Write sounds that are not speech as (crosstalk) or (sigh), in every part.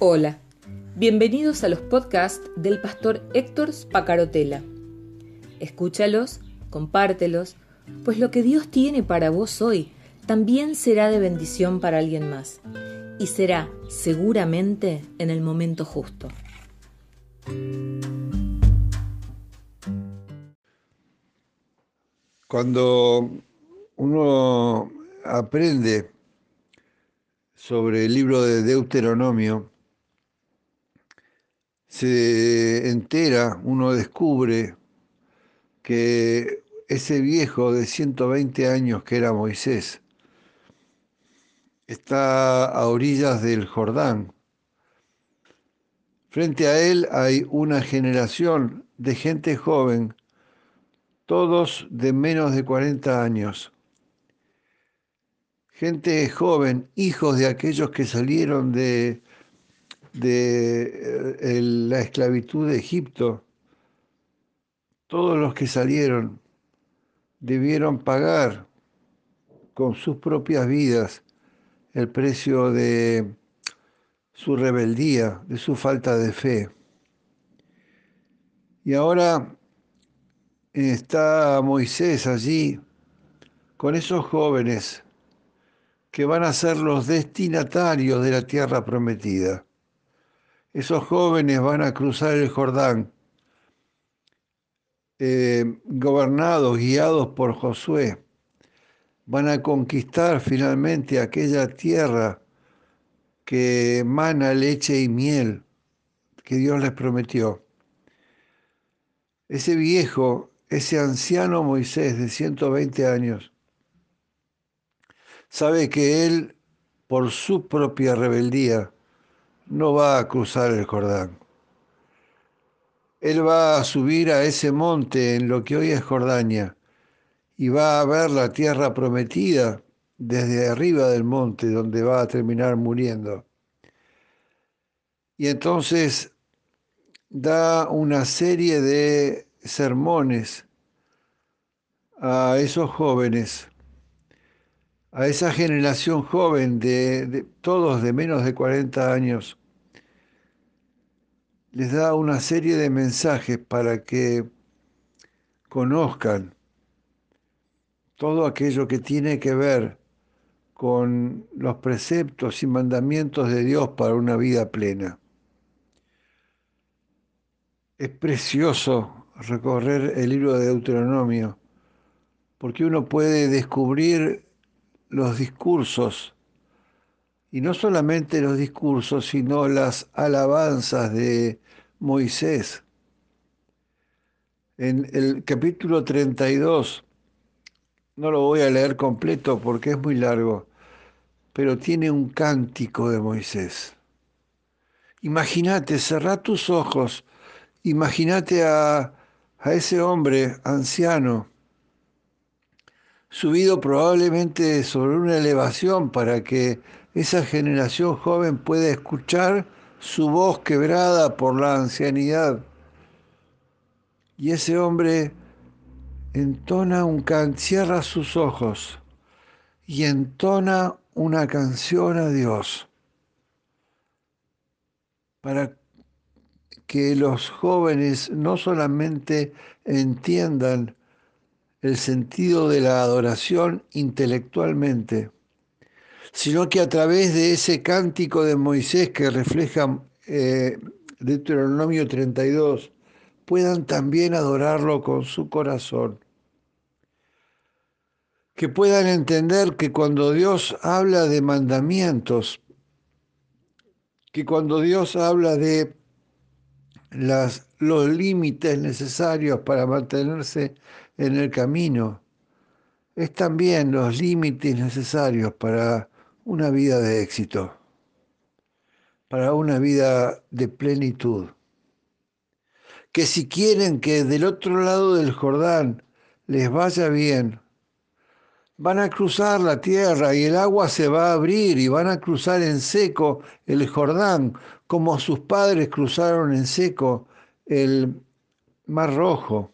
Hola, bienvenidos a los podcasts del pastor Héctor Spacarotela. Escúchalos, compártelos, pues lo que Dios tiene para vos hoy también será de bendición para alguien más y será seguramente en el momento justo. Cuando uno aprende sobre el libro de Deuteronomio, se entera, uno descubre que ese viejo de 120 años que era Moisés está a orillas del Jordán. Frente a él hay una generación de gente joven, todos de menos de 40 años. Gente joven, hijos de aquellos que salieron de de eh, la esclavitud de Egipto, todos los que salieron debieron pagar con sus propias vidas el precio de su rebeldía, de su falta de fe. Y ahora está Moisés allí con esos jóvenes que van a ser los destinatarios de la tierra prometida. Esos jóvenes van a cruzar el Jordán, eh, gobernados, guiados por Josué. Van a conquistar finalmente aquella tierra que emana leche y miel que Dios les prometió. Ese viejo, ese anciano Moisés de 120 años, sabe que él, por su propia rebeldía, no va a cruzar el Jordán. Él va a subir a ese monte en lo que hoy es Jordania y va a ver la tierra prometida desde arriba del monte donde va a terminar muriendo. Y entonces da una serie de sermones a esos jóvenes, a esa generación joven de, todos de menos de 40 años, les da una serie de mensajes para que conozcan todo aquello que tiene que ver con los preceptos y mandamientos de Dios para una vida plena. Es precioso recorrer el libro de Deuteronomio porque uno puede descubrir los discursos y no solamente los discursos, sino las alabanzas de Moisés. En el capítulo 32, no lo voy a leer completo porque es muy largo, pero tiene un cántico de Moisés. Imagínate, cerrá tus ojos, imagínate a, a ese hombre anciano, subido probablemente sobre una elevación para que esa generación joven puede escuchar su voz quebrada por la ancianidad. Y ese hombre entona un can, cierra sus ojos y entona una canción a Dios para que los jóvenes no solamente entiendan el sentido de la adoración intelectualmente, sino que a través de ese cántico de Moisés que refleja eh, Deuteronomio 32, puedan también adorarlo con su corazón. Que puedan entender que cuando Dios habla de mandamientos, que cuando Dios habla de los límites necesarios para mantenerse en el camino, es también los límites necesarios para una vida de éxito, para una vida de plenitud. Que si quieren que del otro lado del Jordán les vaya bien, van a cruzar la tierra y el agua se va a abrir y van a cruzar en seco el Jordán, como sus padres cruzaron en seco el Mar Rojo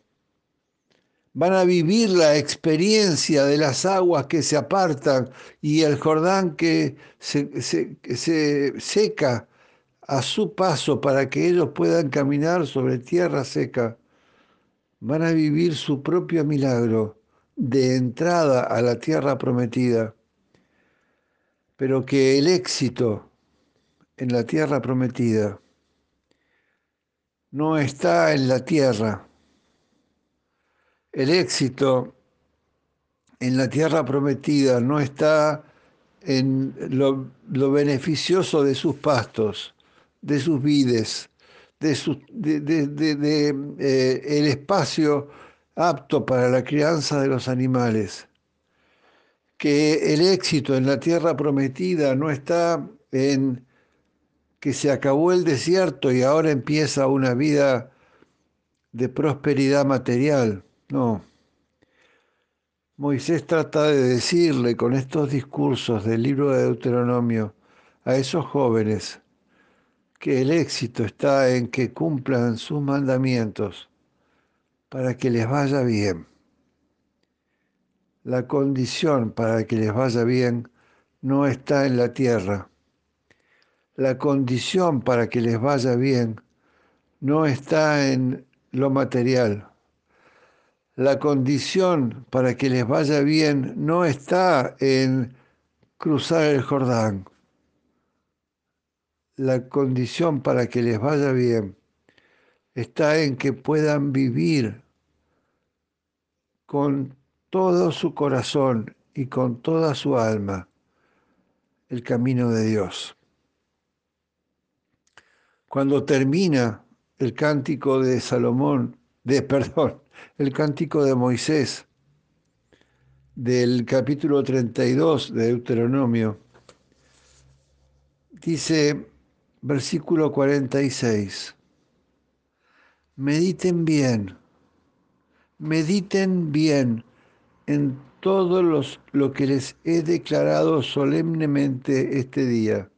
van a vivir la experiencia de las aguas que se apartan y el Jordán que se, seca a su paso para que ellos puedan caminar sobre tierra seca, van a vivir su propio milagro de entrada a la tierra prometida, pero que el éxito en la tierra prometida no está en la tierra. El éxito en la tierra prometida no está en lo, beneficioso de sus pastos, de sus vides, de, eh, el espacio apto para la crianza de los animales. Que el éxito en la tierra prometida no está en que se acabó el desierto y ahora empieza una vida de prosperidad material. No. Moisés trata de decirle con estos discursos del libro de Deuteronomio a esos jóvenes que el éxito está en que cumplan sus mandamientos para que les vaya bien. La condición para que les vaya bien no está en la tierra, la condición para que les vaya bien no está en lo material. La condición para que les vaya bien no está en cruzar el Jordán. La condición para que les vaya bien está en que puedan vivir con todo su corazón y con toda su alma el camino de Dios. Cuando termina el cántico de Salomón, de (laughs) perdón, el cántico de Moisés del capítulo 32 de Deuteronomio, dice versículo 46, mediten bien, mediten bien en todo los, lo que les he declarado solemnemente este día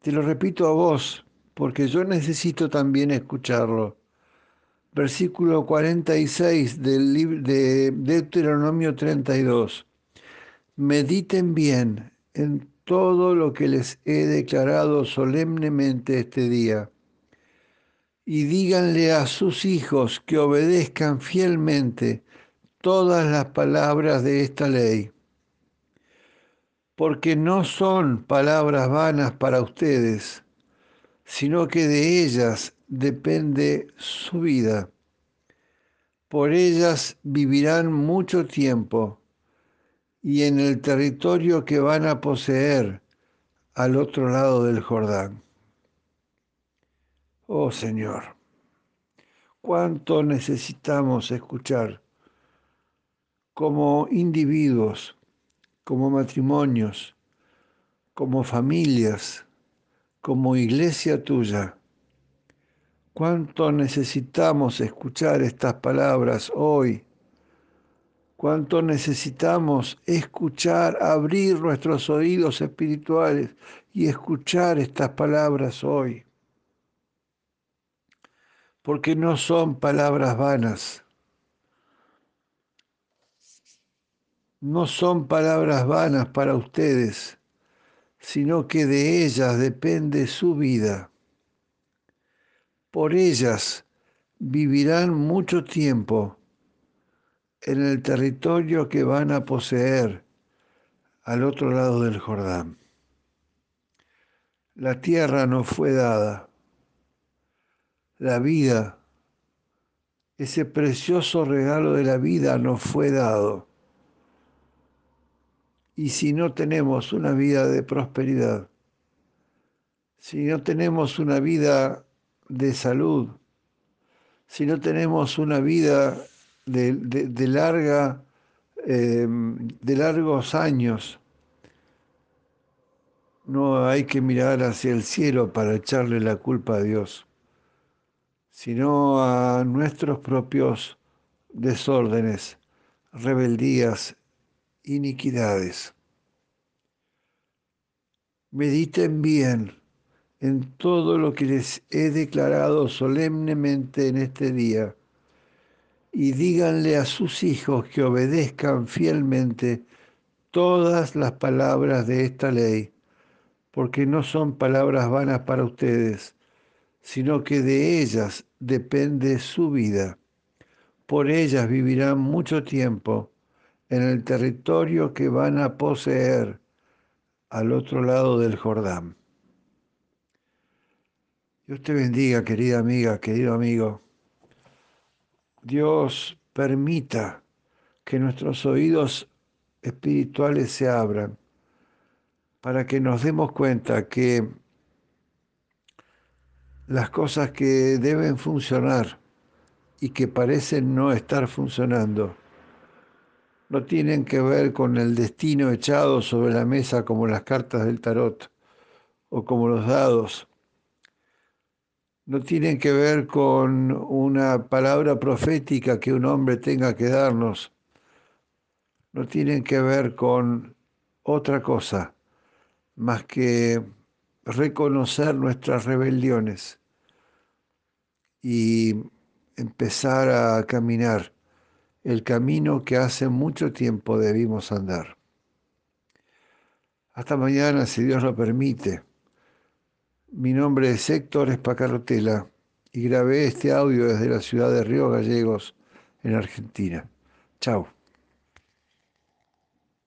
te lo repito a vos, porque yo necesito también escucharlo. Versículo 46 del de Deuteronomio 32. Mediten bien en todo lo que les he declarado solemnemente este día y díganle a sus hijos que obedezcan fielmente todas las palabras de esta ley porque no son palabras vanas para ustedes, sino que de ellas depende su vida. Por ellas vivirán mucho tiempo y en el territorio que van a poseer al otro lado del Jordán. Oh Señor, cuánto necesitamos escuchar como individuos como matrimonios, como familias, como iglesia tuya. Cuánto necesitamos escuchar estas palabras hoy. Cuánto necesitamos escuchar, abrir nuestros oídos espirituales y escuchar estas palabras hoy. Porque no son palabras vanas no son palabras vanas para ustedes, sino que de ellas depende su vida. Por ellas vivirán mucho tiempo en el territorio que van a poseer al otro lado del Jordán. La tierra nos fue dada, la vida, ese precioso regalo de la vida nos fue dado y si no tenemos una vida de prosperidad, si no tenemos una vida de salud, si no tenemos una vida de, larga, em, de largos años, no hay que mirar hacia el cielo para echarle la culpa a Dios, sino a nuestros propios desórdenes, rebeldías iniquidades. Mediten bien en todo lo que les he declarado solemnemente en este día y díganle a sus hijos que obedezcan fielmente todas las palabras de esta ley porque no son palabras vanas para ustedes, sino que de ellas depende su vida. Por ellas vivirán mucho tiempo en el territorio que van a poseer al otro lado del Jordán. Dios te bendiga, querida amiga, querido amigo. Dios permita que nuestros oídos espirituales se abran para que nos demos cuenta que las cosas que deben funcionar y que parecen no estar funcionando no tienen que ver con el destino echado sobre la mesa como las cartas del tarot o como los dados. No tienen que ver con una palabra profética que un hombre tenga que darnos. No tienen que ver con otra cosa más que reconocer nuestras rebeliones y empezar a caminar el camino que hace mucho tiempo debimos andar. Hasta mañana, si Dios lo permite. Mi nombre es Héctor Espacarotela y grabé este audio desde la ciudad de Río Gallegos, en Argentina. Chao.